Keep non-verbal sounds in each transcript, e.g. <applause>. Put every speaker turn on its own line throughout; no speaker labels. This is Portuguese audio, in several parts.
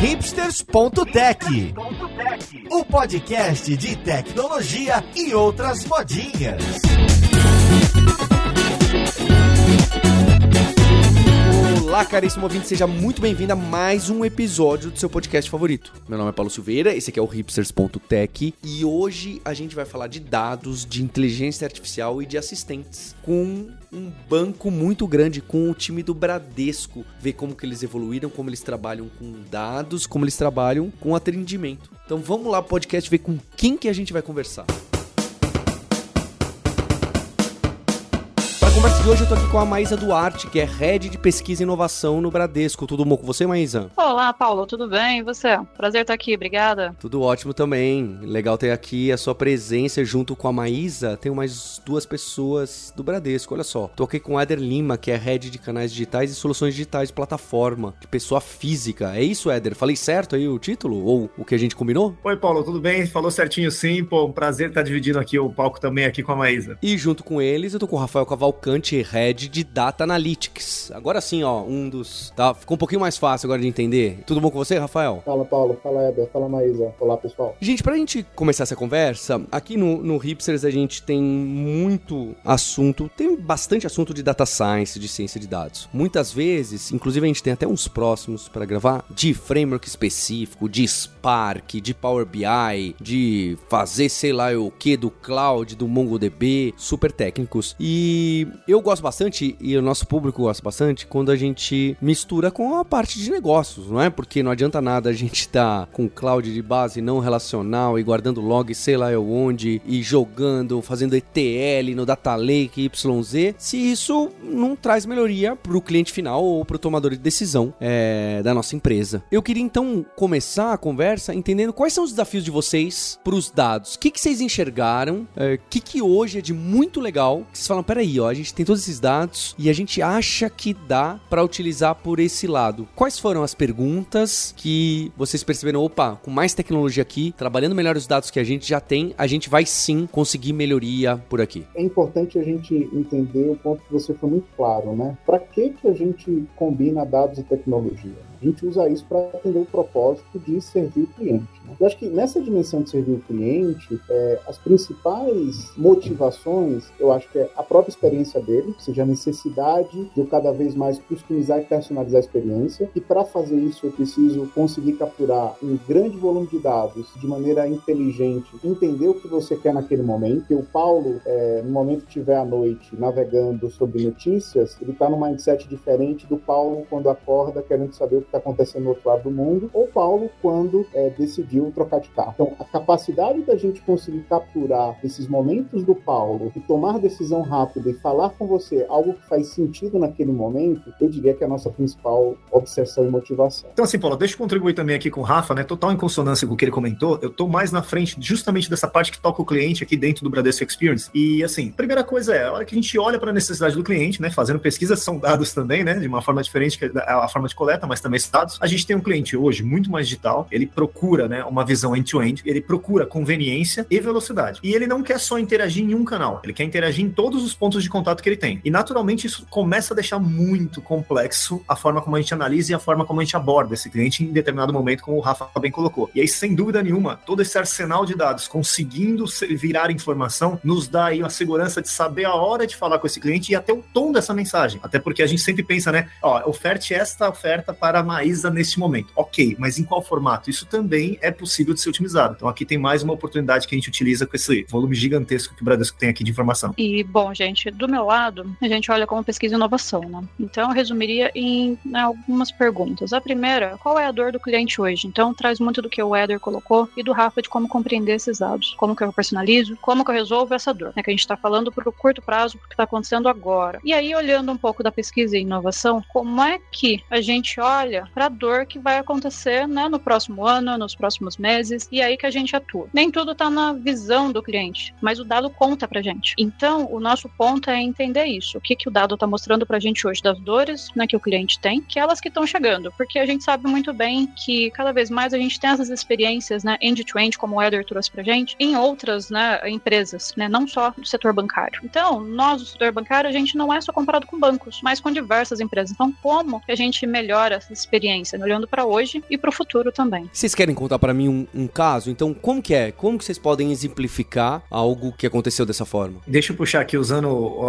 hipsters.tech, o podcast de tecnologia e outras modinhas.
Olá, caríssimo ouvinte, seja muito bem-vindo a mais um episódio do seu podcast favorito. Meu nome é Paulo Silveira, esse aqui é o hipsters.tech e hoje a gente vai falar de dados, de inteligência artificial e de assistentes com um banco muito grande com o time do Bradesco, ver como que eles evoluíram, como eles trabalham com dados, como eles trabalham com atendimento. Então vamos lá, podcast, ver com quem que a gente vai conversar. Para a conversa de hoje eu tô aqui com a Maísa Duarte, que é Head de Pesquisa e Inovação no Bradesco. Tudo bom com você, Maísa?
Olá, Paulo, tudo bem? E você? Prazer estar aqui, obrigada.
Tudo ótimo também. Legal ter aqui a sua presença junto com a Maísa. Tem mais duas pessoas do Bradesco, olha só. Tô aqui com o Éder Lima, que é Head de Canais Digitais e Soluções Digitais de Plataforma, de pessoa física. É isso, Éder? Falei certo aí o título? Ou o que a gente combinou?
Oi, Paulo, tudo bem? Falou certinho sim. Pô, um prazer estar dividindo aqui o palco também aqui com a Maísa.
E junto com eles, eu tô com o Rafael Cavalcante, Head de Data Analytics. Agora sim, ó, um dos. Tá, ficou um pouquinho mais fácil agora de entender. Tudo bom com você, Rafael?
Fala, Paulo. Fala, Eder. Fala, Maísa. Olá, pessoal.
Gente, pra gente começar essa conversa, aqui no, no Hipsters a gente tem muito assunto, tem bastante assunto de data science, de ciência de dados. Muitas vezes, inclusive a gente tem até uns próximos para gravar, de framework específico, de Spark, de Power BI, de fazer sei lá o que do cloud, do MongoDB, super técnicos. E eu gosto bastante, e o nosso público gosta bastante, quando a gente mistura com a parte de negócios, não é? Porque não adianta nada a gente estar tá com cloud de base não relacional e guardando log sei lá eu onde, e jogando, fazendo ETL no Data Lake YZ, se isso não traz melhoria para o cliente final ou para o tomador de decisão é, da nossa empresa. Eu queria então começar a conversa entendendo quais são os desafios de vocês para os dados. O que, que vocês enxergaram? O é, que, que hoje é de muito legal? Que vocês falam, peraí, ó, a gente tem todos esses dados e a gente acha que dá para utilizar por esse lado. Quais foram as perguntas que vocês perceberam? Opa, com mais tecnologia aqui, trabalhando melhor os dados que a gente já tem, a gente vai sim conseguir melhoria por aqui.
É importante a gente entender o ponto que você foi muito claro, né? Para que que a gente combina dados e tecnologia? A gente usa isso para atender o propósito de servir o cliente. Eu acho que nessa dimensão de servir o cliente, é, as principais motivações, eu acho que é a própria experiência dele, ou seja, a necessidade de eu cada vez mais customizar e personalizar a experiência. E para fazer isso, eu preciso conseguir capturar um grande volume de dados de maneira inteligente, entender o que você quer naquele momento. E o Paulo, é, no momento que estiver à noite navegando sobre notícias, ele está num mindset diferente do Paulo quando acorda querendo saber o que está acontecendo no outro lado do mundo, ou Paulo quando é, decidiu trocar de carro. Então, a capacidade da gente conseguir capturar esses momentos do Paulo e tomar decisão rápida e falar com você algo que faz sentido naquele momento, eu diria que é a nossa principal obsessão e motivação.
Então, assim, Paulo, deixa eu contribuir também aqui com o Rafa, né? Total em consonância com o que ele comentou, eu tô mais na frente justamente dessa parte que toca o cliente aqui dentro do Bradesco Experience. E, assim, primeira coisa é, a hora que a gente olha para a necessidade do cliente, né? Fazendo pesquisas são dados também, né? De uma forma diferente que a forma de coleta, mas também dados. A gente tem um cliente hoje muito mais digital, ele procura né, uma visão end-to-end, -end, ele procura conveniência e velocidade. E ele não quer só interagir em um canal, ele quer interagir em todos os pontos de contato que ele tem. E naturalmente isso começa a deixar muito complexo a forma como a gente analisa e a forma como a gente aborda esse cliente em determinado momento, como o Rafa bem colocou. E aí, sem dúvida nenhuma, todo esse arsenal de dados conseguindo virar informação nos dá aí a segurança de saber a hora de falar com esse cliente e até o tom dessa mensagem. Até porque a gente sempre pensa, né? Ó, oferte esta oferta para Maísa neste momento. Ok, mas em qual formato? Isso também é possível de ser otimizado. Então aqui tem mais uma oportunidade que a gente utiliza com esse volume gigantesco que o Bradesco tem aqui de informação.
E, bom, gente, do meu lado, a gente olha como pesquisa e inovação, né? Então eu resumiria em né, algumas perguntas. A primeira, qual é a dor do cliente hoje? Então traz muito do que o Eder colocou e do Rafa de como compreender esses dados. Como que eu personalizo, como que eu resolvo essa dor, né? Que a gente está falando para o curto prazo, porque está acontecendo agora. E aí, olhando um pouco da pesquisa e inovação, como é que a gente olha para dor que vai acontecer né, no próximo ano, nos próximos meses, e é aí que a gente atua. Nem tudo está na visão do cliente, mas o dado conta pra gente. Então, o nosso ponto é entender isso. O que, que o dado está mostrando pra gente hoje das dores né, que o cliente tem, que elas que estão chegando, porque a gente sabe muito bem que cada vez mais a gente tem essas experiências, né, end-to-end, como o Eder trouxe pra gente, em outras né, empresas, né, não só do setor bancário. Então, nós do setor bancário, a gente não é só comparado com bancos, mas com diversas empresas. Então, como que a gente melhora essa experiência, né, olhando para hoje e para o futuro também?
Vocês querem contar para mim um, um, caso? Então, como que é? Como que vocês podem exemplificar algo que aconteceu dessa forma?
Deixa eu puxar aqui usando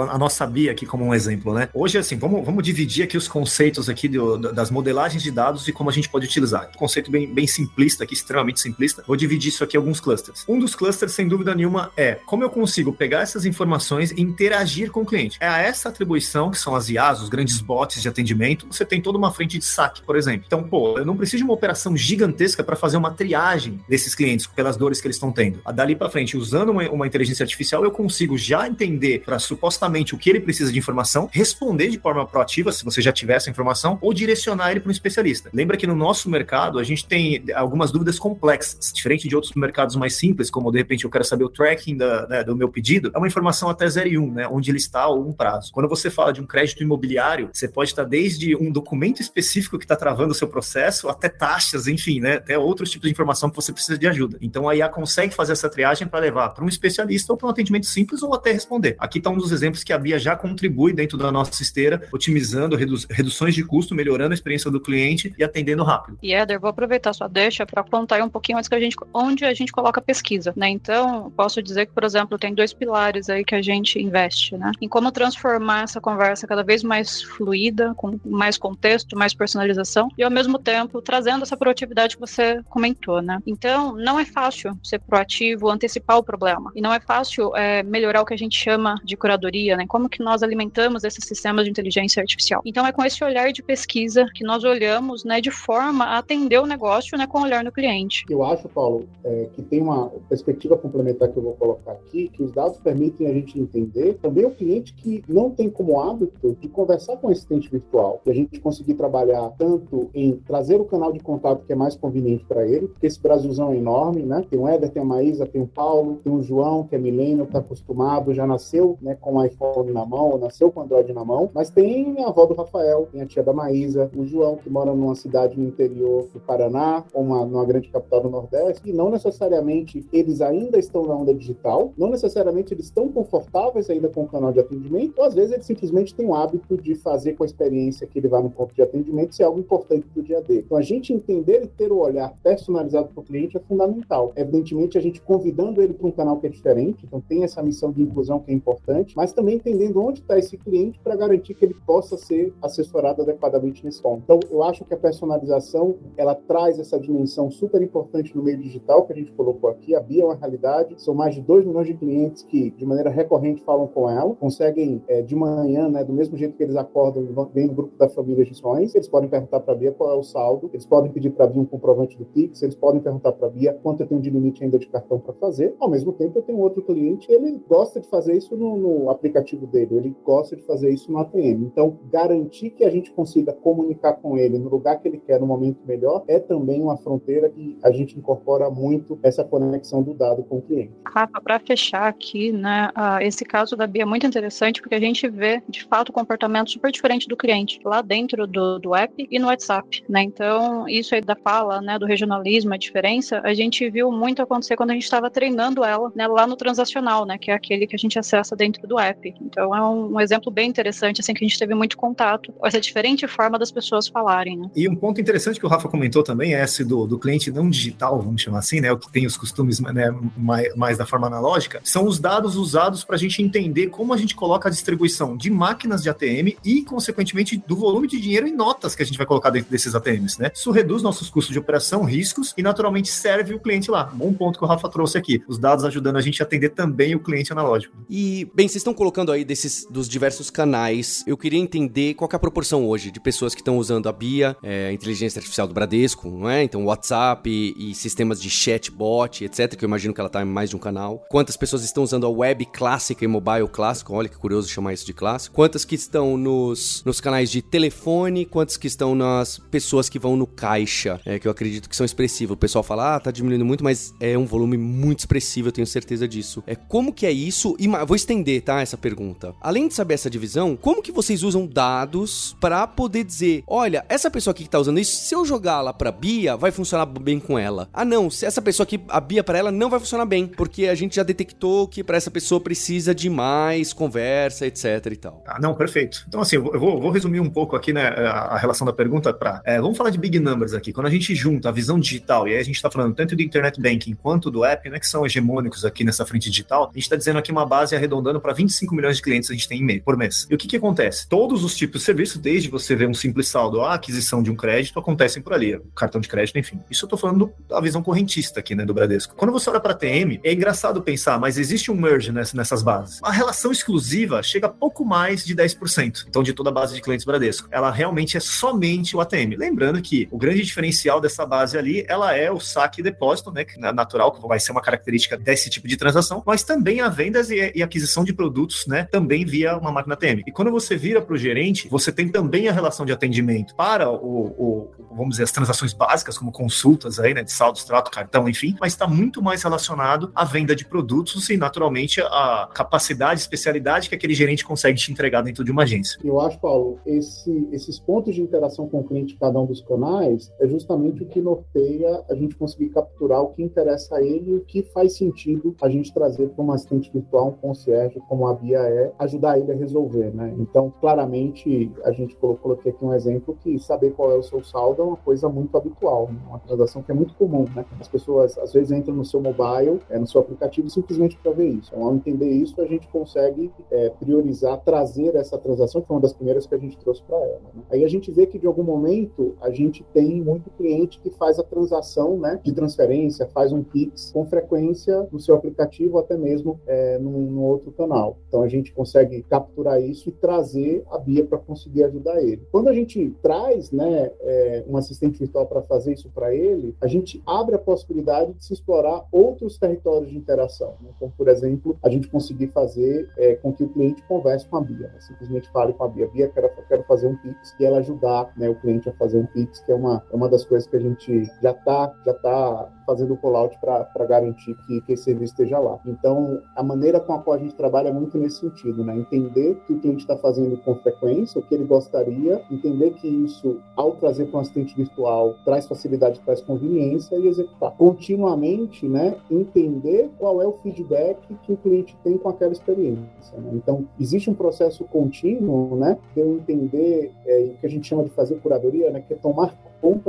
a nossa Bia aqui como um exemplo, né? Hoje, assim, vamos, vamos dividir aqui os conceitos aqui do, das modelagens de dados e como a gente pode utilizar. Um conceito bem, bem simplista aqui, extremamente simplista. Vou dividir isso aqui em alguns clusters. Um dos clusters, sem dúvida nenhuma, é como eu consigo pegar essas informações e interagir com o cliente. É a essa atribuição, que são as IAs, os grandes bots de atendimento, você tem toda uma frente de saque, por exemplo. Então, pô, eu não preciso de uma operação gigantesca para fazer uma triagem desses clientes pelas dores que eles estão tendo. Dali para frente, usando uma, uma, inteligência artificial, eu consigo já entender para supostamente o que ele precisa de informação, responder de forma proativa, se você já tiver essa informação, ou direcionar ele para um especialista. Lembra que no nosso mercado a gente tem algumas dúvidas complexas, diferente de outros mercados mais simples, como de repente eu quero saber o tracking da, né, do meu pedido, é uma informação até 0 e 1, um, né, onde ele está ou um prazo. Quando você fala de um crédito imobiliário, você pode estar desde um documento específico que está travando o seu processo, até taxas, enfim, né, até outros tipos de informação que você precisa de ajuda. Então a IA consegue fazer essa triagem para levar para um especialista ou para um atendimento simples ou até responder. Aqui está um dos exemplos que a Bia já contribui dentro da nossa esteira, otimizando redu reduções de custo, melhorando a experiência do cliente e atendendo rápido.
E Éder, vou aproveitar sua deixa para contar um pouquinho antes que a gente, onde a gente coloca pesquisa, né? Então, posso dizer que, por exemplo, tem dois pilares aí que a gente investe, né? Em como transformar essa conversa cada vez mais fluida, com mais contexto, mais personalização e ao mesmo tempo trazendo essa proatividade que você comentou, né? Então, não é fácil ser proativo, antecipar o problema e não é fácil é, melhorar o que a gente chama de curadoria, né? Como que nós alimentamos esses sistemas de inteligência artificial. Então, é com esse olhar de pesquisa que nós olhamos, né, de forma a atender o negócio, né, com o olhar no cliente.
Eu acho, Paulo, é, que tem uma perspectiva complementar que eu vou colocar aqui, que os dados permitem a gente entender também o cliente que não tem como hábito de conversar com o assistente virtual, e a gente conseguir trabalhar tanto em trazer o canal de contato que é mais conveniente para ele, porque esse Brasilzão é enorme, né? Tem o Éder, tem a Maísa, tem o Paulo, tem o João, que é milênio, está acostumado, já nasceu né, com o iPhone na mão, nasceu com o Android na mão, mas tem a avó do Rafael, tem a tia da Maísa, o João, que mora numa cidade no interior do Paraná, ou uma, numa grande capital do Nordeste, e não necessariamente eles ainda estão na onda digital, não necessariamente eles estão confortáveis ainda com o canal de atendimento, ou às vezes eles simplesmente têm o hábito de fazer com a experiência que ele vai no ponto de atendimento ser algo importante do dia dele. Então, a gente entender e ter o olhar personalizado para o cliente é fundamental. Evidentemente, a gente convidando ele para um canal que é diferente, então tem essa missão de inclusão que é importante, mas também entendendo onde está esse cliente para garantir que ele possa ser assessorado adequadamente nesse ponto. Então, eu acho que a personalização ela traz essa dimensão super importante no meio digital que a gente colocou aqui. A Bia é uma realidade, são mais de 2 milhões de clientes que, de maneira recorrente, falam com ela, conseguem é, de manhã, né, do mesmo jeito que eles acordam, vem no grupo da família Gissões, eles podem perguntar para a Bia qual é o saldo, eles podem pedir para Bia um comprovante do Pix, eles podem perguntar para a Bia quanto eu tenho de limite ainda de cartão para fazer. Ao mesmo tempo, eu tenho outro cliente, ele gosta de fazer isso no, no aplicativo dele, ele gosta de fazer isso no ATM. Então, garantir que a gente consiga comunicar com ele no lugar que ele quer, no momento melhor, é também uma fronteira que a gente incorpora muito essa conexão do dado com o cliente.
Rafa, para fechar aqui, né, esse caso da Bia é muito interessante porque a gente vê, de fato, um comportamento super diferente do cliente lá dentro do, do app e no WhatsApp, né? Então, isso aí da fala, né, do regionalismo, a diferença, a gente viu muito acontecer quando a gente estava treinando ela, né, lá no transacional, né, que é aquele que a gente acessa dentro do app. Então, é um, um exemplo bem interessante, assim, que a gente teve muito contato com essa diferente forma das pessoas falarem, né?
E um ponto interessante que o Rafa comentou também é esse do, do cliente não digital, vamos chamar assim, né, o que tem os costumes né, mais, mais da forma analógica, são os dados usados para a gente entender como a gente coloca a distribuição de máquinas de ATM e, consequentemente, do volume de dinheiro em notas que a gente vai colocar dentro desses ATMs, né? Isso reduz nossos custos de operação, riscos e, naturalmente, serve o cliente lá. Bom ponto que o Rafa trouxe aqui. Os dados ajudando a gente a atender também o cliente analógico.
E, bem, vocês estão colocando aí desses dos diversos canais. Eu queria entender qual é a proporção hoje de pessoas que estão usando a BIA, é, inteligência artificial do Bradesco, não é? Então, WhatsApp e, e sistemas de chatbot, etc., que eu imagino que ela está em mais de um canal. Quantas pessoas estão usando a web clássica e mobile clássico? Olha que curioso chamar isso de clássico. Quantas que estão nos, nos canais de telefone? Quantas que estão nas pessoas que vão no caixa? É, que eu acredito que são expressivas. O pessoal fala, ah, tá diminuindo muito, mas é um volume muito expressivo, eu tenho certeza disso. É como que é isso? E vou estender, tá, essa pergunta. Além de saber essa divisão, como que vocês usam dados para poder dizer, olha, essa pessoa aqui que tá usando isso, se eu jogar lá pra Bia, vai funcionar bem com ela. Ah, não, se essa pessoa aqui, a Bia para ela não vai funcionar bem, porque a gente já detectou que para essa pessoa precisa de mais conversa, etc e tal.
Ah, não, perfeito. Então, assim, eu vou, vou resumir um pouco aqui, né, a, relação da pergunta para. É, vamos falar de big numbers aqui. Quando a gente junta a visão digital, e aí a gente está falando tanto do internet banking quanto do app, né, que são hegemônicos aqui nessa frente digital, a gente está dizendo aqui uma base arredondando para 25 milhões de clientes a gente tem por mês. E o que, que acontece? Todos os tipos de serviço, desde você ver um simples saldo a aquisição de um crédito, acontecem por ali. Cartão de crédito, enfim. Isso eu estou falando da visão correntista aqui, né, do Bradesco. Quando você olha para TM, é engraçado pensar, mas existe um merge nessas bases. A relação exclusiva chega a pouco mais de 10%. Então, de toda a base de clientes Bradesco. Ela realmente é somente o ATM. Lembrando que o grande diferencial dessa base ali, ela é o saque e depósito, né? Que é natural, que vai ser uma característica desse tipo de transação, mas também a vendas e, e aquisição de produtos, né? Também via uma máquina ATM. E quando você vira para o gerente, você tem também a relação de atendimento para o, o, vamos dizer, as transações básicas, como consultas aí, né? De saldo, extrato, cartão, enfim, mas está muito mais relacionado à venda de produtos e, naturalmente, a capacidade, especialidade que aquele gerente consegue te entregar dentro de uma agência.
Eu acho, Paulo, esse, esses pontos de interação com o cliente em cada um dos canais é justamente o que norteia a gente conseguir capturar o que interessa a ele e o que faz sentido a gente trazer para uma assistente virtual, um concierge, como a Bia é, ajudar ele a resolver, né? Então, claramente, a gente colocou aqui um exemplo que saber qual é o seu saldo é uma coisa muito habitual, né? uma transação que é muito comum, né? As pessoas, às vezes, entram no seu mobile, é, no seu aplicativo, simplesmente para ver isso. Então, ao entender isso, a gente consegue é, priorizar, trazer essa transação, que foi uma das primeiras que a gente trouxe para ela. Né? Aí a gente vê que, de algum momento, a gente tem muito cliente que faz a transação né, de transferência, faz um Pix com frequência no seu aplicativo, até mesmo é, outro canal. Então, a gente consegue capturar isso e trazer a Bia para conseguir ajudar ele. Quando a gente traz né, é, um assistente virtual para fazer isso para ele, a gente abre a possibilidade de se explorar outros territórios de interação. Né? Como, por exemplo, a gente conseguir fazer é, com que o cliente converse com a Bia. Né? Simplesmente fale com a Bia. Bia, quero, quero fazer um Pix e ela ajudar né, o cliente a fazer um Pix, que é uma, é uma das coisas que a gente já está já tá fazendo o call-out para garantir que, que esse serviço esteja lá. Então, a maneira com a qual a gente trabalha é muito nesse sentido, né? Entender que o cliente está fazendo com frequência, o que ele gostaria, entender que isso, ao trazer para um assistente virtual, traz facilidade, traz conveniência e executar. Continuamente, né? Entender qual é o feedback que o cliente tem com aquela experiência. Né? Então, existe um processo contínuo, né? De eu entender é, o que a gente chama de fazer curadoria, né? Que é tomar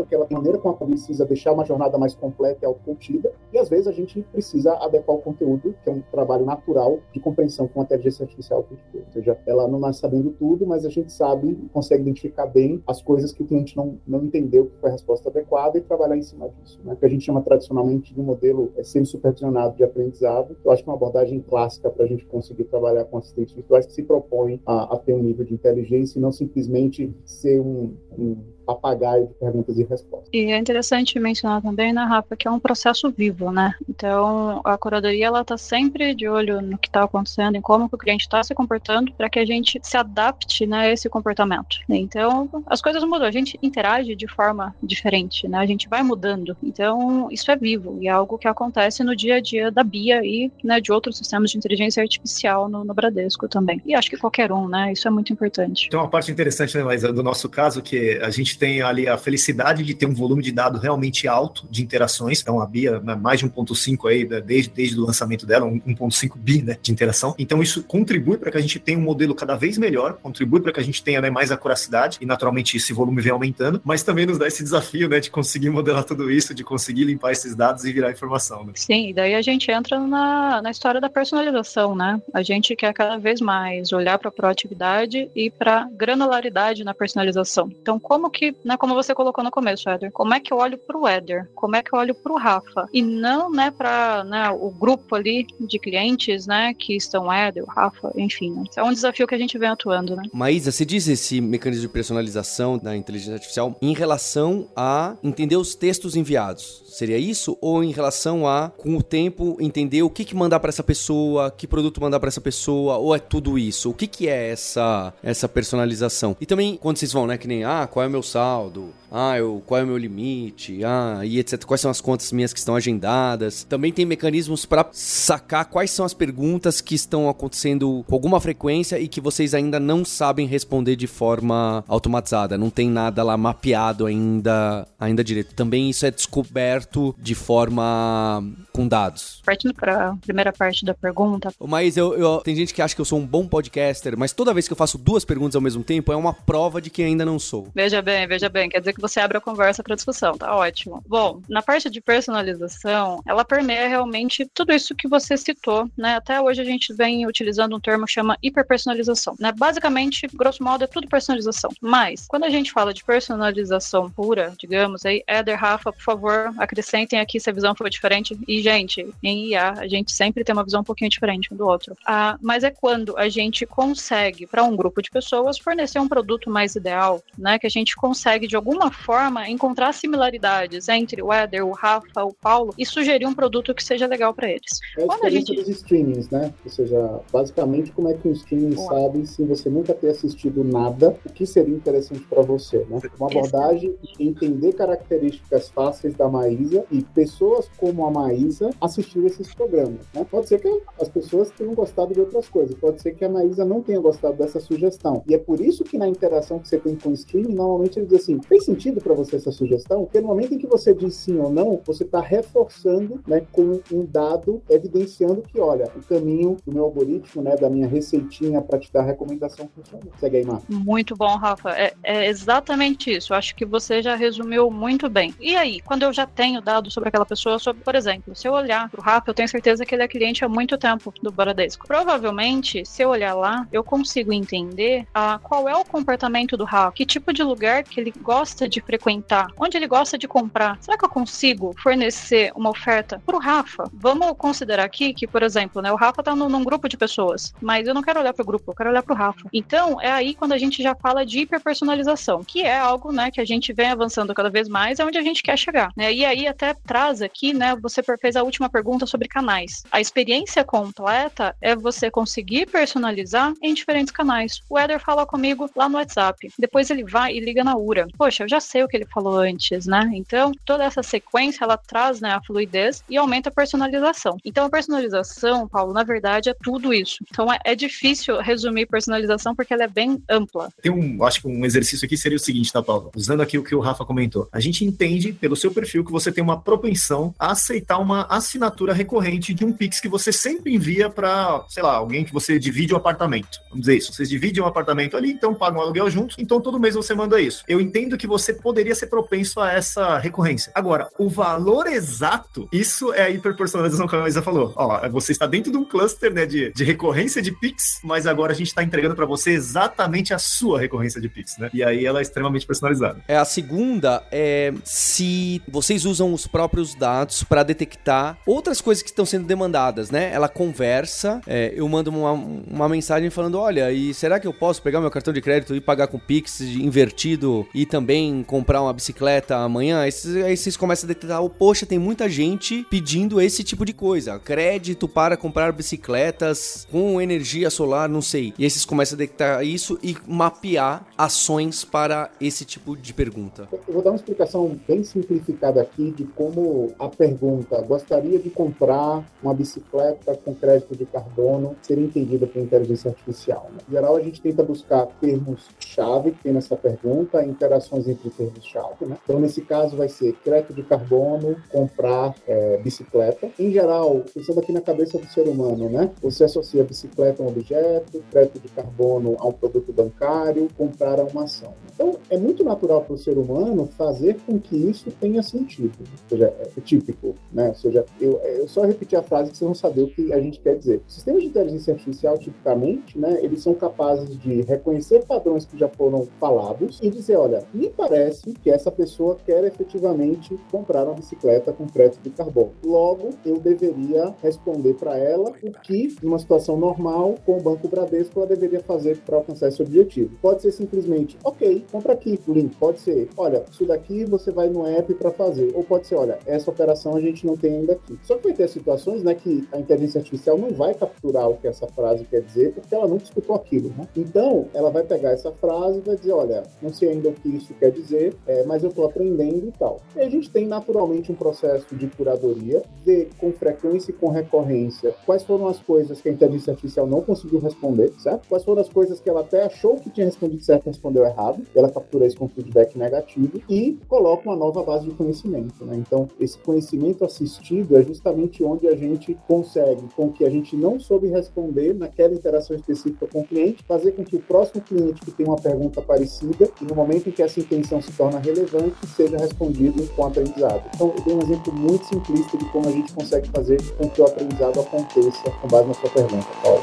aquela maneira com a qual precisa deixar uma jornada mais completa e autocontida, e às vezes a gente precisa adequar o conteúdo, que é um trabalho natural de compreensão com a inteligência artificial, ou seja, ela não nasce sabendo tudo, mas a gente sabe, consegue identificar bem as coisas que o cliente não, não entendeu que foi a resposta adequada e trabalhar em cima disso, né? que a gente chama tradicionalmente de modelo é, semi-supervisionado de aprendizado. Eu acho que é uma abordagem clássica para a gente conseguir trabalhar com assistentes virtuais que se propõem a, a ter um nível de inteligência e não simplesmente ser um, um papagaio de perguntas e respostas.
E é interessante mencionar também, né, Rafa, que é um processo vivo, né? Então, a curadoria, ela tá sempre de olho no que está acontecendo, em como que o cliente está se comportando, para que a gente se adapte, né, a esse comportamento. Então, as coisas mudam, a gente interage de forma diferente, né? A gente vai mudando. Então, isso é vivo e é algo que acontece no dia a dia da Bia e, né, de outros sistemas de inteligência artificial no, no Bradesco também. E acho que qualquer um, né? Isso é muito importante.
Tem uma parte interessante, né, mas do nosso caso, que a gente tem ali a felicidade de ter um volume de dado realmente alto de interações. Então, a Bia, né, mais de 1.5 aí, né, desde, desde o lançamento dela, 1.5 bi né, de interação. Então, isso contribui para que a gente tenha um modelo cada vez melhor, contribui para que a gente tenha né, mais acuracidade, e naturalmente esse volume vem aumentando, mas também nos dá esse desafio né, de conseguir modelar tudo isso, de conseguir limpar esses dados e virar informação. Né?
Sim, e daí a gente entra na, na história da personalização, né? A gente quer cada vez mais olhar para a proatividade e para granularidade na personalização. Então, como que, né, como você colocou no começo, Éder, como é que eu olho para o Éder? Como é que eu olho para o Rafa? E não, né, para né, o grupo ali de clientes, né, que estão Éder, Rafa, enfim. Né? É um desafio que a gente vem atuando, né?
Maísa, você diz esse mecanismo de personalização da inteligência artificial em relação a entender os textos enviados? Seria isso? Ou em relação a, com o tempo, entender o que, que mandar para essa pessoa, que produto mandar para essa pessoa, ou é tudo isso? O que, que é essa, essa personalização? E também, quando vocês vão, né, que nem, ah, qual é o meu saldo? Ah, eu, qual é o meu limite? Ah, e etc. Quais são as contas minhas que estão agendadas? Também tem mecanismos para sacar quais são as perguntas que estão acontecendo com alguma frequência e que vocês ainda não sabem responder de forma automatizada. Não tem nada lá mapeado ainda, ainda direito. Também isso é descoberto de forma com dados.
Partindo para a primeira parte da pergunta.
Mas eu, eu, tem gente que acha que eu sou um bom podcaster, mas toda vez que eu faço duas perguntas ao mesmo tempo é uma prova de que ainda não sou.
Veja bem, veja bem. Quer dizer que você abre a conversa para discussão, tá ótimo. Bom, na parte de personalização, ela permeia realmente tudo isso que você citou, né? Até hoje a gente vem utilizando um termo que chama hiperpersonalização, né? Basicamente, grosso modo, é tudo personalização. Mas, quando a gente fala de personalização pura, digamos, aí, Éder, Rafa, por favor, acrescentem aqui se a visão for diferente. E, gente, em IA, a gente sempre tem uma visão um pouquinho diferente um do outro. Ah, mas é quando a gente consegue, para um grupo de pessoas, fornecer um produto mais ideal, né? Que a gente consegue, de alguma forma, encontrar similaridades entre o Éder, o Rafa, o Paulo e sugerir um produto que seja legal para eles.
É a Quando a gente... dos streamings, né? Ou seja, basicamente, como é que um streaming Boa. sabe se você nunca ter assistido nada, o que seria interessante para você, né? Uma abordagem de entender características fáceis da Maísa e pessoas como a Maísa assistir esses programas, né? Pode ser que as pessoas tenham gostado de outras coisas, pode ser que a Maísa não tenha gostado dessa sugestão. E é por isso que na interação que você tem com o streaming, normalmente ele diz assim, fez sentido para você essa sugestão? Porque no momento em que você diz sim ou não, você está reforçando, né, com um dado evidenciando que, olha, o caminho do meu algoritmo, né, da minha receitinha para te dar recomendação funcionou. Segue aí, Marcos.
Muito bom, Rafa. É, é exatamente isso. Acho que você já resumiu muito bem. E aí, quando eu já tenho dados sobre aquela pessoa, sobre, por exemplo, se eu olhar para o Rafa, eu tenho certeza que ele é cliente há muito tempo do Bradesco. Provavelmente, se eu olhar lá, eu consigo entender ah, qual é o comportamento do Rafa, que tipo de lugar que ele gosta de frequentar, onde ele gosta de comprar. Será que eu consigo fornecer uma oferta para o Rafa? Vamos considerar aqui que, por exemplo, né, o Rafa está num, grupo de pessoas, mas eu não quero olhar para o grupo, eu quero olhar para o Rafa. Então, é aí quando a gente já fala de hiperpersonalização, que é algo né, que a gente vem avançando cada vez mais, é onde a gente quer chegar. Né? E aí até traz aqui, né, você fez a última pergunta sobre canais. A experiência completa é você conseguir personalizar em diferentes canais. O Eder fala comigo lá no WhatsApp, depois ele vai e liga na URA. Poxa, eu já sei o que ele falou antes, né? Então, toda essa sequência, ela traz né, a fluidez e aumenta a personalização. Então, a personalização, Paulo, na verdade, é tudo isso. Então, é, é difícil resumir personalização porque ela é bem ampla.
Tem um, acho que um exercício aqui seria o seguinte, tá, Paulo? Usando aqui o que o Rafa comentou. A gente entende, pelo seu perfil, que você tem uma propensão a aceitar uma assinatura recorrente de um Pix que você sempre envia para, sei lá, alguém que você divide um apartamento. Vamos dizer isso. Vocês dividem um apartamento ali, então pagam um aluguel juntos, então todo mês você manda isso. Eu entendo que você poderia ser propenso a essa recorrência. Agora, o valor exato, isso é a hiperpersonalização que a Luísa falou. Ó, você está dentro de um cluster né, de, de recorrência de Pix, mas agora a gente está entregando para você exatamente a sua recorrência de Pix, né? E aí ela é extremamente personalizada.
É a segunda é se vocês usam os próprios dados para detectar outras coisas que estão sendo demandadas, né? Ela conversa, é, eu mando uma, uma mensagem falando, olha, e será que eu posso pegar meu cartão de crédito e pagar com Pix invertido e também comprar uma bicicleta amanhã? Aí vocês começam a detectar, poxa, tem muita gente pedindo esse tipo de coisa. Crédito para comprar bicicletas com energia solar, não sei. E aí vocês começam a detectar isso e mapear ações para esse tipo de pergunta.
Eu vou dar uma explicação bem simplificada aqui de como a pergunta gostaria de comprar uma bicicleta com crédito de carbono seria entendida por inteligência artificial. Né? Em geral, a gente tenta buscar termos-chave que tem nessa pergunta, interações entre termos-chave. Né? Então, nesse caso, vai ser crédito de carbono, comprar é, bicicleta. Em geral, pensando aqui na cabeça do ser humano, né? Você associa bicicleta a um objeto, crédito de carbono a um produto bancário, comprar a uma ação. Então, é muito natural para o ser humano fazer com que isso tenha sentido. Ou seja, é típico, né? Ou seja, eu, eu só repetir a frase que vocês vão saber o que a gente quer dizer. Sistemas de inteligência artificial, tipicamente, né? Eles são capazes de reconhecer padrões que já foram falados e dizer, olha, me parece que essa pessoa quer efetivamente comprar uma bicicleta com crédito de carbono. Logo, eu deveria responder para ela o que, numa situação normal, com o Banco Bradesco, ela deveria fazer para alcançar esse objetivo. Pode ser simplesmente, ok, compra aqui o link. Pode ser, olha, isso daqui você vai no app para fazer. Ou pode ser, olha, essa operação a gente não tem ainda aqui. Só que vai ter situações né, que a inteligência artificial não vai capturar o que essa frase quer dizer, porque ela nunca escutou aquilo. Né? Então, ela vai pegar essa frase e vai dizer, olha, não sei ainda o que isso quer dizer dizer, é, mas eu estou aprendendo e tal. E a gente tem naturalmente um processo de curadoria, ver com frequência e com recorrência quais foram as coisas que a inteligência artificial não conseguiu responder, certo? Quais foram as coisas que ela até achou que tinha respondido certo e respondeu errado, ela captura isso com feedback negativo e coloca uma nova base de conhecimento, né? Então, esse conhecimento assistido é justamente onde a gente consegue, com que a gente não soube responder naquela interação específica com o cliente, fazer com que o próximo cliente que tem uma pergunta parecida, e no momento em que essa intenção se torna relevante, seja respondido com aprendizado. Então, eu dei um exemplo muito simplista de como a gente consegue fazer com que o aprendizado aconteça com base na sua pergunta, Paulo.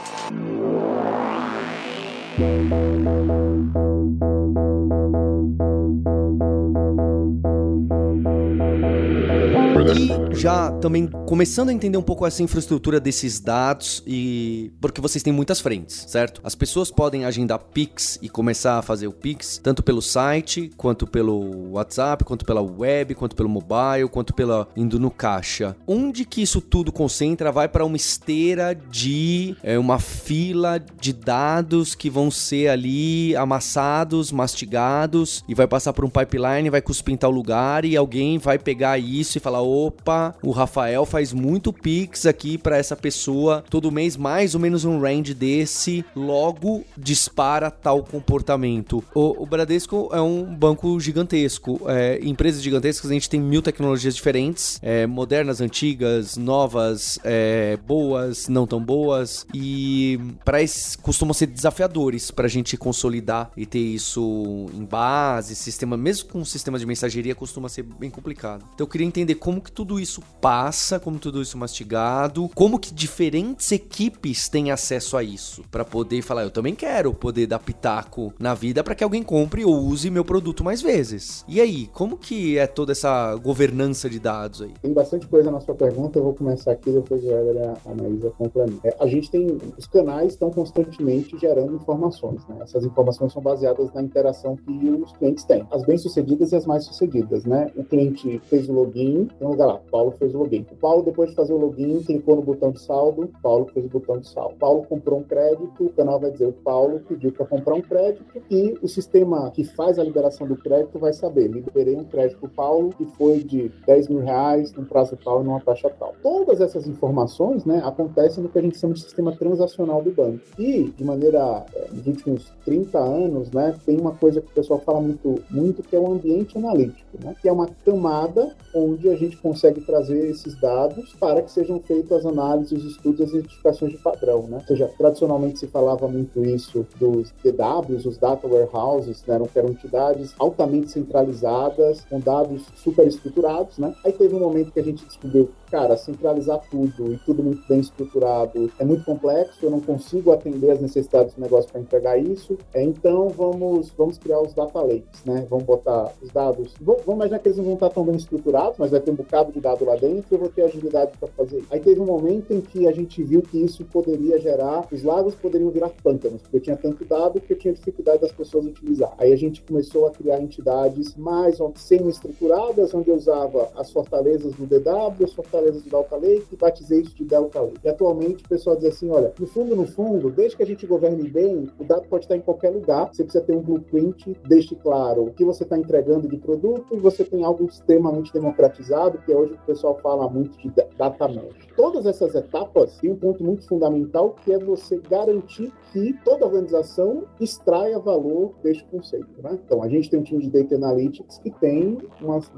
E já também começando a entender um pouco essa infraestrutura desses dados e porque vocês têm muitas frentes, certo? As pessoas podem agendar Pix e começar a fazer o Pix tanto pelo site, quanto pelo WhatsApp, quanto pela web, quanto pelo mobile, quanto pela indo no caixa. Onde que isso tudo concentra? Vai para uma esteira de é, uma fila de dados que vão ser ali amassados, mastigados e vai passar por um pipeline, vai cuspir tal lugar e alguém vai pegar isso e falar: opa, o Rafael faz muito Pix aqui para essa pessoa. Todo mês, mais ou menos um range desse, logo dispara tal comportamento. O, o Bradesco é um banco gigantesco, é, empresas gigantescas, a gente tem mil tecnologias diferentes, é, modernas, antigas, novas, é, boas, não tão boas, e para costumam ser desafiadores para a gente consolidar e ter isso em base, sistema, mesmo com um sistema de mensageria, costuma ser bem complicado. Então eu queria entender como que tudo isso passa, como tudo isso mastigado, como que diferentes equipes têm acesso a isso para poder falar, eu também quero poder dar pitaco na vida para que alguém compre ou use meu produto mais vezes. E aí, como que é toda essa governança de dados aí?
Tem bastante coisa na sua pergunta, eu vou começar aqui, depois o Éder a Maísa complementa. É, a gente tem, os canais estão constantemente gerando informações, né? Essas informações são baseadas na interação que os clientes têm, as bem-sucedidas e as mais-sucedidas, né? O cliente fez o login, tem um lugar lá, Paulo fez o login. O Paulo, depois de fazer o login, clicou no botão de saldo, Paulo fez o botão de saldo. Paulo comprou um crédito, o canal vai dizer o Paulo pediu para comprar um crédito e o sistema que faz a liberação do crédito vai saber, liberei um crédito para Paulo que foi de 10 mil reais num prazo tal e numa taxa tal. Todas essas informações, né, acontecem no que a gente chama de sistema transacional do banco. E, de maneira, é, nos últimos 30 anos, né, tem uma coisa que o pessoal fala muito, muito que é o ambiente analítico, né, que é uma camada onde a gente consegue trazer esses dados para que sejam feitas as análises, os estudos, as identificações de padrão, né? Ou seja, tradicionalmente se falava muito isso dos DWs, os Data Warehouses, né? que eram entidades altamente centralizadas, com dados super estruturados, né? Aí teve um momento que a gente descobriu cara, centralizar tudo e tudo muito bem estruturado é muito complexo, eu não consigo atender as necessidades do negócio para entregar isso. É, então vamos, vamos criar os data lakes, né? Vamos botar os dados. Vamos, imaginar que eles não vão estar tão bem estruturados, mas vai ter um bocado de dado lá dentro e eu vou ter agilidade para fazer. Aí teve um momento em que a gente viu que isso poderia gerar, os lagos poderiam virar pântanos, porque eu tinha tanto dado que eu tinha dificuldade das pessoas utilizar. Aí a gente começou a criar entidades mais semi-estruturadas, onde eu usava as fortalezas do DW, as fortalezas fortalezas do Delta Lake e batizei isso de Lake. E atualmente o pessoal diz assim, olha, no fundo, no fundo, desde que a gente governe bem, o dado pode estar em qualquer lugar, você precisa ter um blueprint, deixe claro o que você está entregando de produto e você tem algo extremamente democratizado, que é hoje o pessoal fala muito de data mesh. Todas essas etapas têm um ponto muito fundamental, que é você garantir que toda organização extraia valor deste conceito. Né? Então, a gente tem um time de Data Analytics que tem umas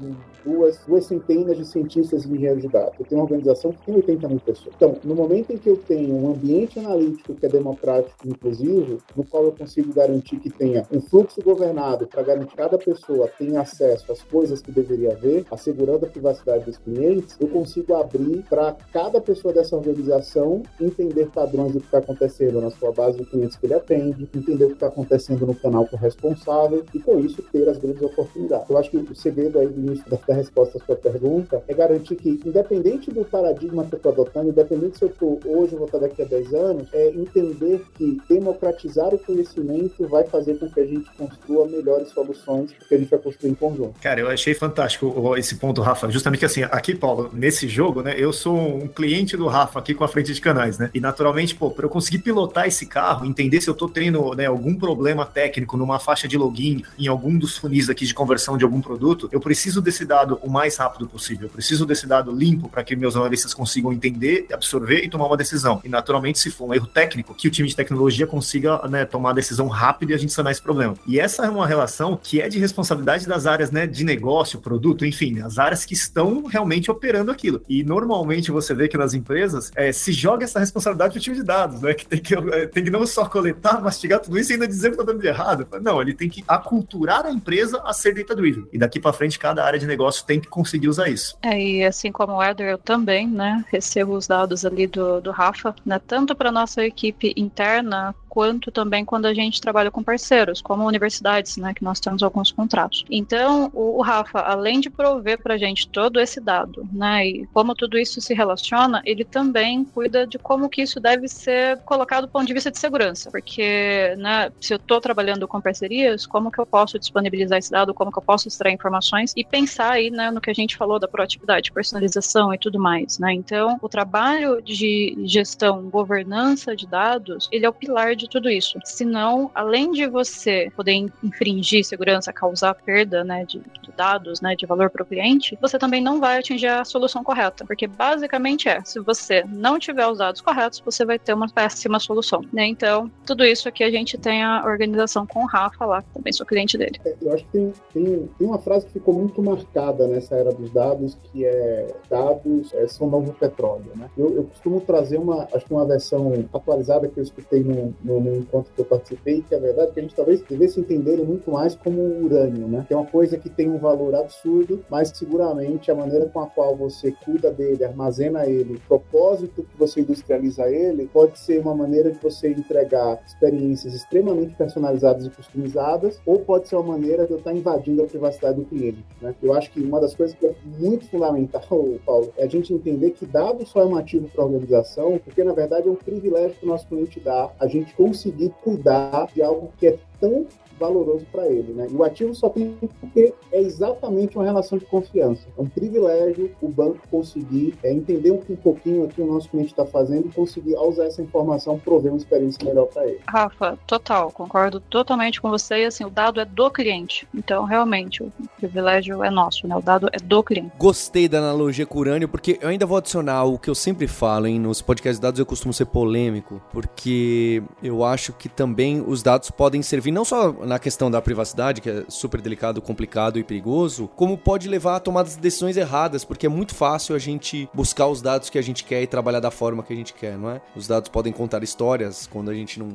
duas, duas centenas de cientistas e engenheiros de dados. Eu tenho uma organização que tem 80 mil pessoas. Então, no momento em que eu tenho um ambiente analítico que é democrático e inclusivo, no qual eu consigo garantir que tenha um fluxo governado para garantir que cada pessoa tenha acesso às coisas que deveria haver, assegurando a privacidade dos clientes, eu consigo abrir para cada pessoa dessa organização entender padrões do que está acontecendo na sua base de clientes que ele atende, entender o que está acontecendo no canal responsável e, com isso, ter as grandes oportunidades. Eu acho que o segredo aí do início da resposta à sua pergunta é garantir que, independente independente do paradigma que eu estou adotando, independente se eu estou hoje ou vou estar daqui a 10 anos, é entender que democratizar o conhecimento vai fazer com que a gente construa melhores soluções, porque a gente vai construir em conjunto.
Cara, eu achei fantástico esse ponto, Rafa. Justamente assim, aqui, Paulo, nesse jogo, né, eu sou um cliente do Rafa aqui com a frente de canais, né? E naturalmente, pô, para eu conseguir pilotar esse carro, entender se eu tô tendo né, algum problema técnico numa faixa de login, em algum dos funis aqui de conversão de algum produto, eu preciso desse dado o mais rápido possível. Eu preciso desse dado limpo para que meus analistas consigam entender, absorver e tomar uma decisão. E naturalmente, se for um erro técnico, que o time de tecnologia consiga né, tomar a decisão rápida e a gente sanar esse problema. E essa é uma relação que é de responsabilidade das áreas né, de negócio, produto, enfim, as áreas que estão realmente operando aquilo. E normalmente você vê que nas empresas é, se joga essa responsabilidade para o time de dados, né? Que tem que, é, tem que não só coletar, mastigar tudo isso e ainda dizer que está dando de errado. Não, ele tem que aculturar a empresa a ser data-driven. E daqui para frente, cada área de negócio tem que conseguir usar isso.
É, e assim como o Eu também, né, recebo os dados ali do, do Rafa, né, tanto para nossa equipe interna quanto também quando a gente trabalha com parceiros, como universidades, né, que nós temos alguns contratos. Então, o, o Rafa, além de prover para a gente todo esse dado, né, e como tudo isso se relaciona, ele também cuida de como que isso deve ser colocado do ponto de vista de segurança, porque, né, se eu estou trabalhando com parcerias, como que eu posso disponibilizar esse dado, como que eu posso extrair informações e pensar aí, né, no que a gente falou da proatividade, personalização e tudo mais, né? Então, o trabalho de gestão, governança de dados, ele é o pilar de de tudo isso. Senão, além de você poder infringir segurança, causar perda né, de, de dados, né, de valor para o cliente, você também não vai atingir a solução correta. Porque basicamente é, se você não tiver os dados corretos, você vai ter uma péssima solução. Né? Então, tudo isso aqui a gente tem a organização com o Rafa lá, que também sou cliente dele.
É, eu acho que tem, tem, tem uma frase que ficou muito marcada nessa era dos dados, que é dados é, são novo petróleo. Né? Eu, eu costumo trazer uma, acho que uma versão atualizada que eu escutei no, no no, no, encontro que eu participei, que é verdade que a gente talvez devesse entender ele muito mais como urânio, né? Que é uma coisa que tem um valor absurdo, mas seguramente a maneira com a qual você cuida dele, armazena ele, o propósito que você industrializa ele, pode ser uma maneira de você entregar experiências extremamente personalizadas e customizadas, ou pode ser uma maneira de eu estar invadindo a privacidade do cliente, né? Eu acho que uma das coisas que é muito fundamental, <laughs> Paulo, é a gente entender que dado só é um ativo para a organização, porque na verdade é um privilégio que o nosso cliente dá a gente conseguir cuidar de algo que é tão valoroso para ele, né? E o ativo só tem porque é exatamente uma relação de confiança. É um privilégio o banco conseguir é, entender um pouquinho o que o nosso cliente está fazendo e conseguir, ao usar essa informação, prover uma experiência melhor para ele.
Rafa, total, concordo totalmente com você. E assim, o dado é do cliente. Então, realmente, o privilégio é nosso, né? O dado é do cliente.
Gostei da analogia com urânio, porque eu ainda vou adicionar o que eu sempre falo, hein? Nos podcasts de dados eu costumo ser polêmico, porque eu acho que também os dados podem servir não só na questão da privacidade, que é super delicado, complicado e perigoso, como pode levar a tomar decisões erradas, porque é muito fácil a gente buscar os dados que a gente quer e trabalhar da forma que a gente quer, não é? Os dados podem contar histórias quando a gente não,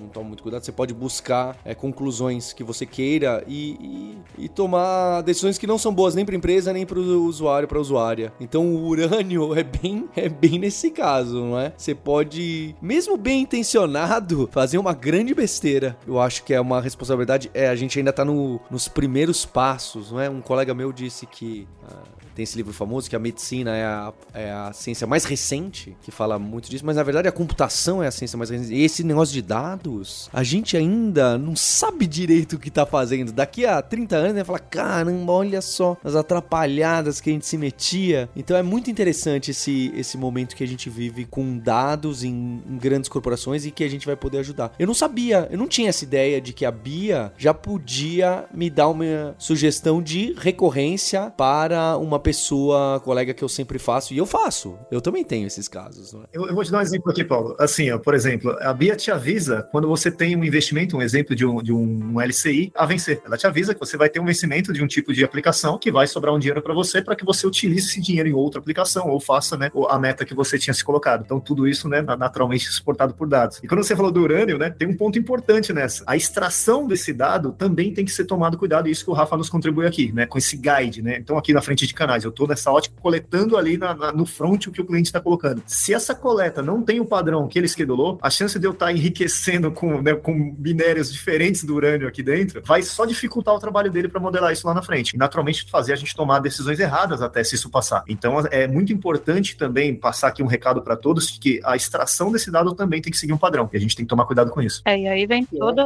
não toma muito cuidado. Você pode buscar é, conclusões que você queira e, e, e tomar decisões que não são boas nem para empresa nem para o usuário, para usuária. Então o urânio <laughs> é bem, é bem nesse caso, não é? Você pode, mesmo bem intencionado, fazer uma grande besteira. Eu acho que é uma responsabilidade responsabilidade é a gente ainda tá no, nos primeiros passos, não é? Um colega meu disse que uh, tem esse livro famoso que a medicina é a, é a ciência mais recente, que fala muito disso, mas na verdade a computação é a ciência mais recente. E esse negócio de dados, a gente ainda não sabe direito o que tá fazendo. Daqui a 30 anos, vai falar: caramba, olha só as atrapalhadas que a gente se metia. Então é muito interessante esse, esse momento que a gente vive com dados em, em grandes corporações e que a gente vai poder ajudar. Eu não sabia, eu não tinha essa ideia de que a Bia já podia me dar uma sugestão de recorrência para uma pessoa, colega que eu sempre faço, e eu faço. Eu também tenho esses casos. É?
Eu, eu, vou te dar um exemplo aqui, Paulo. Assim, ó, por exemplo, a Bia te avisa quando você tem um investimento, um exemplo de um, de um LCI a vencer. Ela te avisa que você vai ter um vencimento de um tipo de aplicação que vai sobrar um dinheiro para você para que você utilize esse dinheiro em outra aplicação ou faça né, a meta que você tinha se colocado. Então, tudo isso né, naturalmente suportado por dados. E quando você falou do urânio, né, tem um ponto importante nessa. A extração desse dado também tem que ser tomado cuidado, e isso que o Rafa nos contribui aqui, né? Com esse guide, né? Então, aqui na frente de canais, eu estou nessa ótica coletando ali na, na, no front o que o cliente está colocando. Se essa coleta não tem o padrão que ele esquedulou, a chance de eu estar tá enriquecendo com, né, com minérios diferentes do urânio aqui dentro vai só dificultar o trabalho dele para modelar isso lá na frente. E naturalmente fazer a gente tomar decisões erradas até se isso passar. Então é muito importante também passar aqui um recado para todos que a extração desse dado também tem que seguir um padrão. E a gente tem que tomar cuidado com isso.
É, e aí vem toda.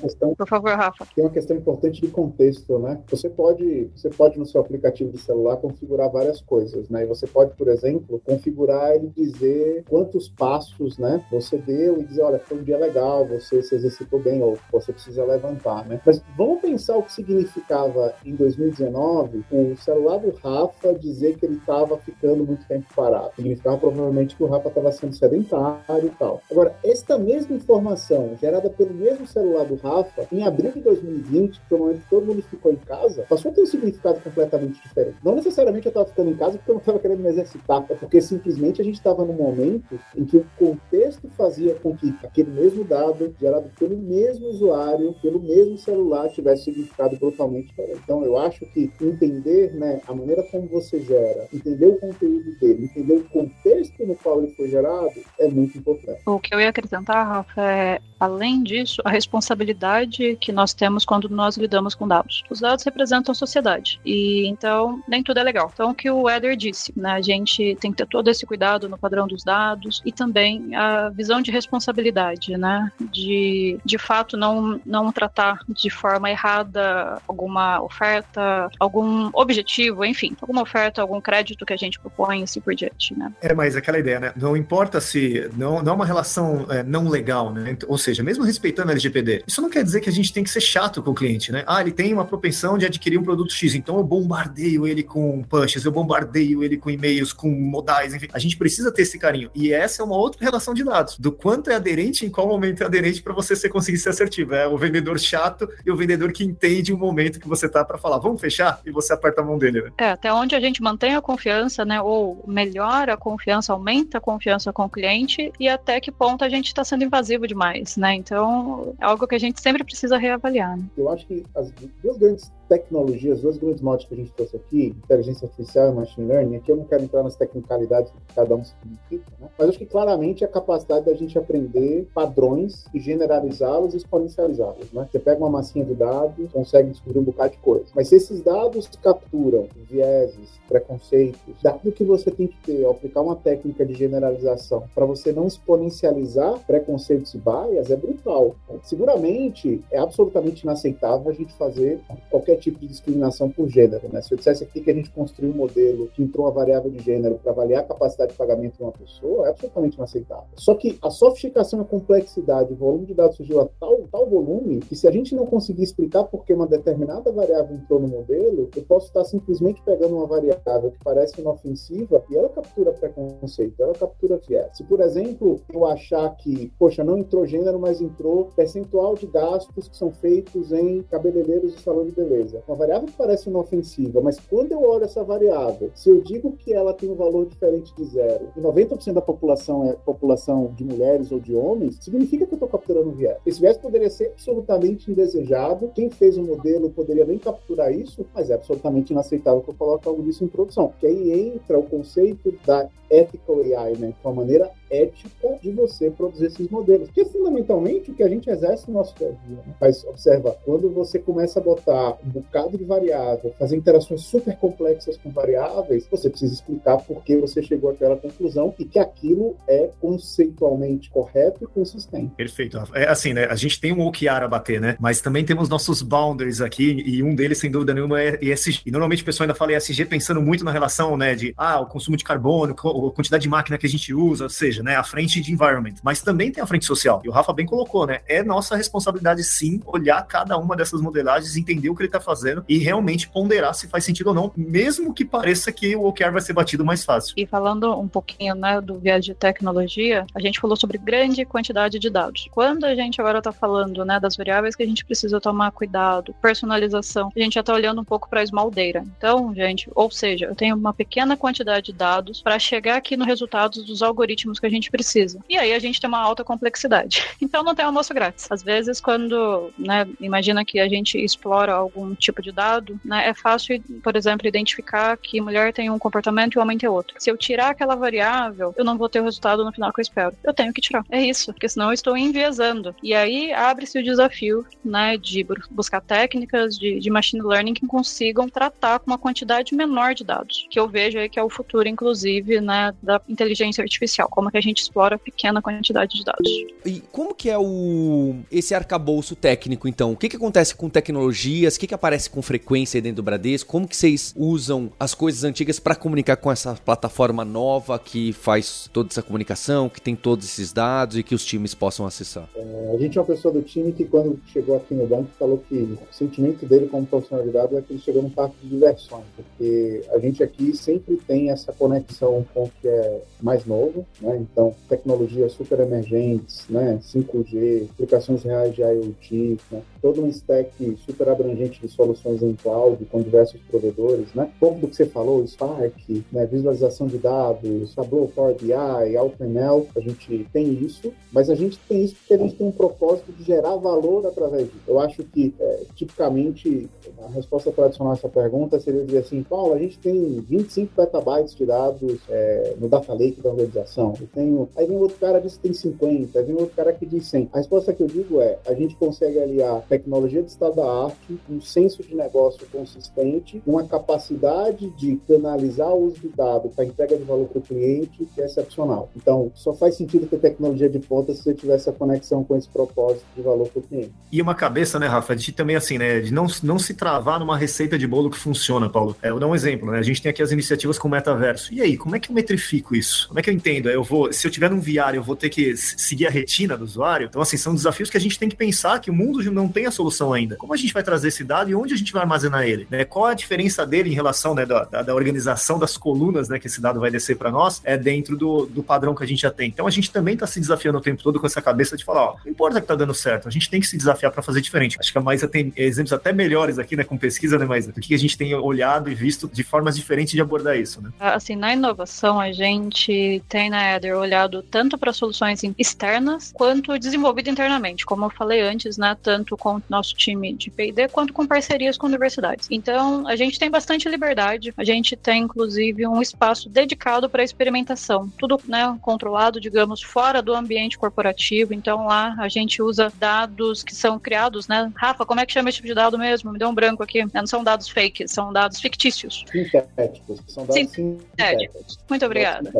questão,
Por favor, Rafa.
Tem uma questão importante de contexto, né? Você pode, você pode no seu aplicativo de celular configurar várias coisas, né? E você pode, por exemplo, configurar e dizer quantos passos, né? Você deu e dizer, olha, foi um dia legal, você se exercitou bem ou você precisa levantar, né? Mas vamos pensar o que significava em 2019 o celular do Rafa dizer que ele estava ficando muito tempo parado. Significava provavelmente que o Rafa estava sendo sedentário e tal. Agora, esta mesma informação gerada pelo mesmo celular do Rafa, em abril de 2020, que foi o momento que todo mundo ficou em casa, passou a ter um significado completamente diferente. Não necessariamente eu estava ficando em casa porque eu não estava querendo me exercitar, é porque simplesmente a gente estava num momento em que o contexto fazia com que aquele mesmo dado, gerado pelo mesmo usuário, pelo mesmo celular, tivesse significado brutalmente diferente. Então, eu acho que entender né, a maneira como você gera, entender o conteúdo dele, entender o contexto no qual ele foi gerado, é muito importante.
O que eu ia acrescentar, Rafa, é, além disso, a responsabilidade que nós temos quando nós lidamos com dados. Os dados representam a sociedade, e então nem tudo é legal. Então, o que o Eder disse, né, a gente tem que ter todo esse cuidado no padrão dos dados e também a visão de responsabilidade, né, de de fato não, não tratar de forma errada alguma oferta, algum objetivo, enfim, alguma oferta, algum crédito que a gente propõe, assim por diante, né.
É, mas aquela ideia, né, não importa se, não, não é uma relação é, não legal, né, ou seja, mesmo respeitando a LGPD, isso não quer dizer que a gente tem que ser chato com o cliente, né, ah, ele tem uma propensão de adquirir um produto X, então eu bombardeio ele com pushes, eu bombardeio ele com e-mails, com modais, enfim, a gente precisa ter esse carinho, e essa é uma outra relação de dados, do quanto é aderente, em qual momento é aderente para você ser, conseguir ser assertivo, é o vendedor chato e o vendedor que entende o momento que você tá para falar, vamos fechar? E você aperta a mão dele, né?
É, até onde a gente mantém a confiança, né, ou melhora a confiança, aumenta a confiança com o cliente e até que ponto a gente está sendo invasivo demais, né? Então, é algo que a gente sempre precisa reavaliar. Né?
Eu acho que as duas grandes tecnologias, duas grandes modos que a gente trouxe aqui, inteligência artificial e machine learning, aqui eu não quero entrar nas tecnicalidades que cada um significa, né? mas acho que claramente a capacidade da gente aprender padrões e generalizá-los e exponencializá-los. Né? Você pega uma massinha de dados, consegue descobrir um bocado de coisa. Mas se esses dados capturam vieses, preconceitos, dado que você tem que ter aplicar uma técnica de generalização para você não exponencializar preconceitos e bias, é brutal. Seguramente é absolutamente inaceitável a gente fazer qualquer tipo de discriminação por gênero. Né? Se eu dissesse aqui que a gente construiu um modelo que entrou uma variável de gênero para avaliar a capacidade de pagamento de uma pessoa, é absolutamente inaceitável. Só que a sofisticação, a complexidade, o volume de dados surgiu a tal, tal volume que se a gente não conseguir explicar por que uma determinada variável entrou no modelo, eu posso estar simplesmente pegando uma variável que parece inofensiva e ela captura preconceito, ela captura viés. Se, por exemplo, eu achar que, poxa, não entrou gênero, mas entrou percentual de gastos que são feitos em cabeleireiros e salão de beleza uma variável que parece inofensiva, mas quando eu olho essa variável, se eu digo que ela tem um valor diferente de zero e 90% da população é população de mulheres ou de homens, significa que eu estou capturando um viés. Esse viés poderia ser absolutamente indesejado, quem fez o modelo poderia nem capturar isso, mas é absolutamente inaceitável que eu coloque algo disso em produção. Porque aí entra o conceito da ethical AI, né? É uma maneira ética de você produzir esses modelos. Que é fundamentalmente o que a gente exerce no nosso dia a dia. Né? Mas observa, quando você começa a botar um bocado de variável, fazer interações super complexas com variáveis, você precisa explicar por que você chegou àquela conclusão e que aquilo é conceitualmente correto e consistente.
Perfeito. É assim, né? A gente tem um OKR a bater, né? Mas também temos nossos boundaries aqui e um deles, sem dúvida nenhuma, é ESG. E normalmente o pessoal ainda fala ESG pensando muito na relação, né, de ah, o consumo de carbono, a quantidade de máquina que a gente usa, ou seja, né, a frente de environment. Mas também tem a frente social. E o Rafa bem colocou, né? É nossa responsabilidade sim olhar cada uma dessas modelagens, entender o que ele está fazendo e realmente ponderar se faz sentido ou não, mesmo que pareça que o OKR vai ser batido mais fácil.
E falando um pouquinho né, do viés de tecnologia, a gente falou sobre grande quantidade de dados. Quando a gente agora está falando né, das variáveis que a gente precisa tomar cuidado, personalização, a gente já está olhando um pouco para a small data. Então, gente, ou seja, eu tenho uma pequena quantidade de dados para chegar aqui no resultado dos algoritmos que a gente precisa. E aí a gente tem uma alta complexidade. <laughs> Então não tem almoço grátis. Às vezes, quando né, imagina que a gente explora algum tipo de dado, né, é fácil, por exemplo, identificar que mulher tem um comportamento e homem tem outro. Se eu tirar aquela variável, eu não vou ter o resultado no final que eu espero. Eu tenho que tirar. É isso, porque senão eu estou enviesando. E aí abre-se o desafio né, de buscar técnicas de, de machine learning que consigam tratar com uma quantidade menor de dados, que eu vejo aí que é o futuro, inclusive, né, da inteligência artificial, como que a gente explora pequena quantidade de dados.
E como que é o esse arcabouço técnico, então? O que, que acontece com tecnologias? O que, que aparece com frequência dentro do Bradesco? Como que vocês usam as coisas antigas para comunicar com essa plataforma nova que faz toda essa comunicação, que tem todos esses dados e que os times possam acessar?
É, a gente é uma pessoa do time que, quando chegou aqui no banco, falou que o sentimento dele como profissional de dados é que ele chegou num parque de diversões, porque a gente aqui sempre tem essa conexão com o que é mais novo, né? Então, tecnologias super emergentes, né? 5G, aplicações reais de IoT, né? todo um stack super abrangente de soluções em cloud com diversos provedores, né? Pouco do que você falou, Spark, né? visualização de dados, Tableau, Power BI, AutoML, a gente tem isso, mas a gente tem isso porque a gente tem um propósito de gerar valor através disso. Eu acho que, é, tipicamente, a resposta tradicional a essa pergunta seria dizer assim, Paulo, a gente tem 25 petabytes de dados é, no data lake da organização. Eu tenho... Aí vem outro cara que diz que tem 50, aí vem outro cara que diz 100. A resposta que eu digo é, a gente consegue aliar tecnologia de estado da arte, um senso de negócio consistente, uma capacidade de canalizar o uso de dado para entrega de valor para o cliente que é excepcional. Então, só faz sentido ter tecnologia de ponta se você tiver essa conexão com esse propósito de valor para o cliente.
E uma cabeça, né, Rafa, de também assim, né, de não, não se travar numa receita de bolo que funciona, Paulo. É, eu vou dar um exemplo, né? A gente tem aqui as iniciativas com metaverso. E aí, como é que eu metrifico isso? Como é que eu entendo? Eu vou, se eu tiver num VR, eu vou ter que seguir a retina do usuário. Então, assim, são desafios que a gente tem que pensar que o mundo não tem a solução ainda. Como a gente vai trazer esse dado e onde a gente vai armazenar ele? Né? Qual a diferença dele em relação né, da, da, organização das colunas né, que esse dado vai descer para nós é dentro do, do padrão que a gente já tem. Então a gente também está se desafiando o tempo todo com essa cabeça de falar, ó, não importa que está dando certo, a gente tem que se desafiar para fazer diferente. Acho que a Maísa tem exemplos até melhores aqui, né, com pesquisa, né, Maísa? Do que a gente tem olhado e visto de formas diferentes de abordar isso, né?
Assim, na inovação, a gente tem na Eder olhado tanto para soluções externas quanto desenvolvido internamente, como eu falei antes, né, tanto com o nosso time de P&D, quanto com parcerias com universidades. Então, a gente tem bastante liberdade. A gente tem, inclusive, um espaço dedicado para experimentação. Tudo né, controlado, digamos, fora do ambiente corporativo. Então, lá a gente usa dados que são criados, né? Rafa, como é que chama esse tipo de dado mesmo? Me deu um branco aqui. Não são dados fake, são dados fictícios.
Sintéticos. São dados sintéticos.
sintéticos. Muito obrigada.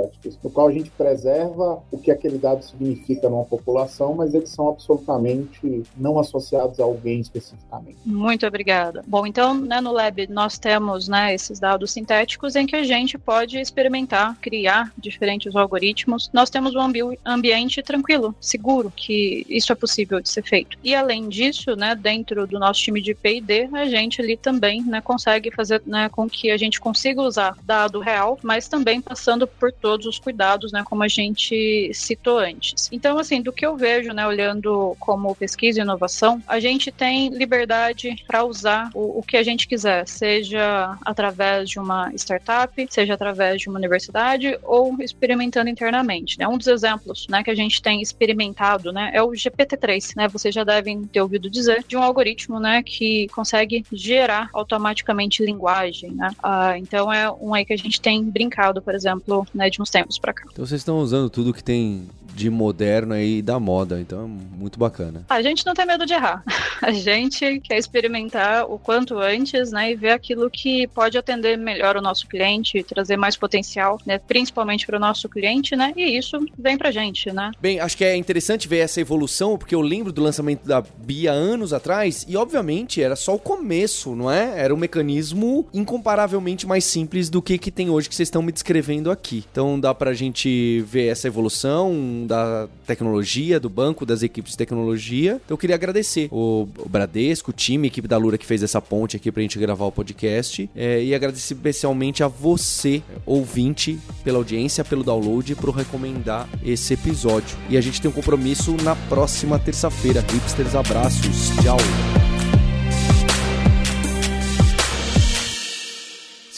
No qual a gente preserva o que aquele dado significa numa população, mas eles são absolutamente não associados a alguém especificamente.
Muito obrigada. Bom, então, né, no Lab nós temos né, esses dados sintéticos em que a gente pode experimentar, criar diferentes algoritmos. Nós temos um ambi ambiente tranquilo, seguro, que isso é possível de ser feito. E além disso, né, dentro do nosso time de P&D, a gente ali também né, consegue fazer né, com que a gente consiga usar dado real, mas também passando por todos os cuidados, né, como a gente citou antes. Então, assim, do que eu vejo, né, olhando como pesquisa e inovação, a gente tem liberdade para usar o, o, que a gente quiser, seja através de uma startup, seja através de uma universidade ou experimentando internamente. Né? Um dos exemplos né, que a gente tem experimentado né, é o GPT-3. Né? Vocês já devem ter ouvido dizer de um algoritmo né, que consegue gerar automaticamente linguagem. Né? Ah, então é um aí que a gente tem brincado, por exemplo, né, de uns tempos para cá.
Então vocês estão usando tudo que tem de moderno aí da moda, então é muito bacana.
A gente não tem medo de errar. <laughs> A gente quer experimentar o quanto antes, né, e ver aquilo que pode atender melhor o nosso cliente, trazer mais potencial, né, principalmente para o nosso cliente, né, e isso vem pra gente, né.
Bem, acho que é interessante ver essa evolução, porque eu lembro do lançamento da Bia anos atrás, e obviamente era só o começo, não é? Era um mecanismo incomparavelmente mais simples do que que tem hoje que vocês estão me descrevendo aqui. Então dá pra gente ver essa evolução, da tecnologia, do banco, das equipes de tecnologia. Então eu queria agradecer o, Bradesco, o time, a equipe da Lura que fez essa ponte aqui pra gente gravar o podcast. É, e agradecer especialmente a você, ouvinte, pela audiência, pelo download por recomendar esse episódio. E a gente tem um compromisso na próxima terça-feira. Hipsters, abraços. Tchau.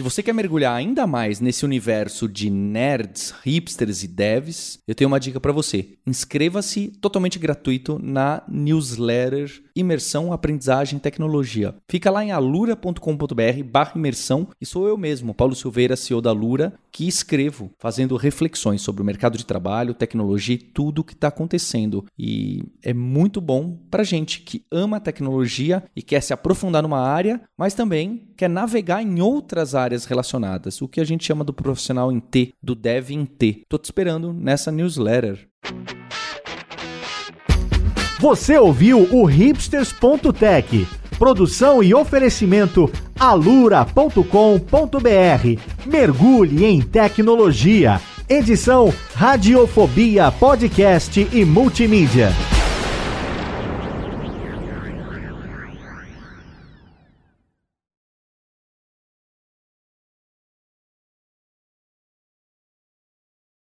Se você quer mergulhar ainda mais nesse universo de nerds, hipsters e devs, eu tenho uma dica para você. Inscreva-se totalmente gratuito na newsletter Imersão, Aprendizagem Tecnologia. Fica lá em alura.com.br barra imersão e sou eu mesmo, Paulo Silveira, CEO da Lura, que escrevo fazendo reflexões sobre o mercado de trabalho, tecnologia e tudo o que está acontecendo. E é muito bom para gente que ama tecnologia e quer se aprofundar numa área, mas também quer navegar em outras áreas relacionadas, o que a gente chama do profissional em T, do dev em T. Tô te esperando nessa newsletter.
Você ouviu o hipsters.tech, produção e oferecimento alura.com.br. Mergulhe em tecnologia. Edição Radiofobia Podcast e Multimídia.